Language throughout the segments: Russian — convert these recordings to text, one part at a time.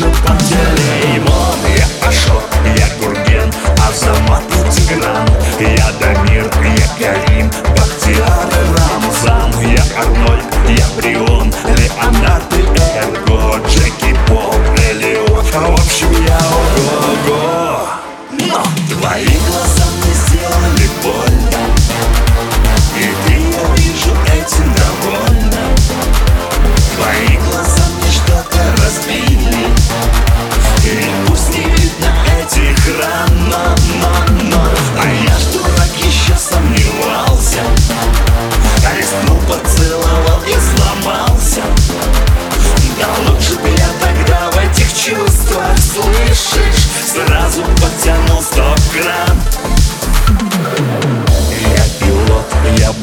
your body.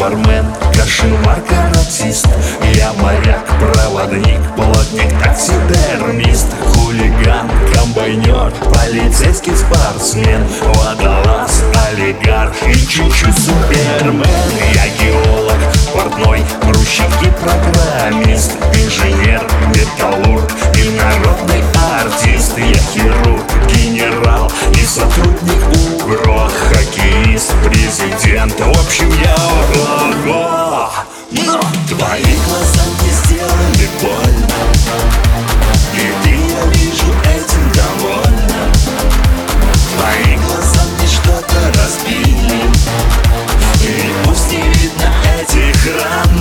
бармен, кошеварка, артист Я моряк, проводник, плотник, таксидермист. Хулиган, комбайнер, полицейский спортсмен. Водолаз, олигарх и чуть-чуть супермен. Я геолог, портной, грузчик и программист. Инженер, металлург и народный артист. Я хирург, генерал и сотрудник УГРО Хоккеист, президент, в общем я Твои глаза не сделали больно. И я вижу, этим довольна Твои глаза мне что-то разбили. И пусть не видно этих ран.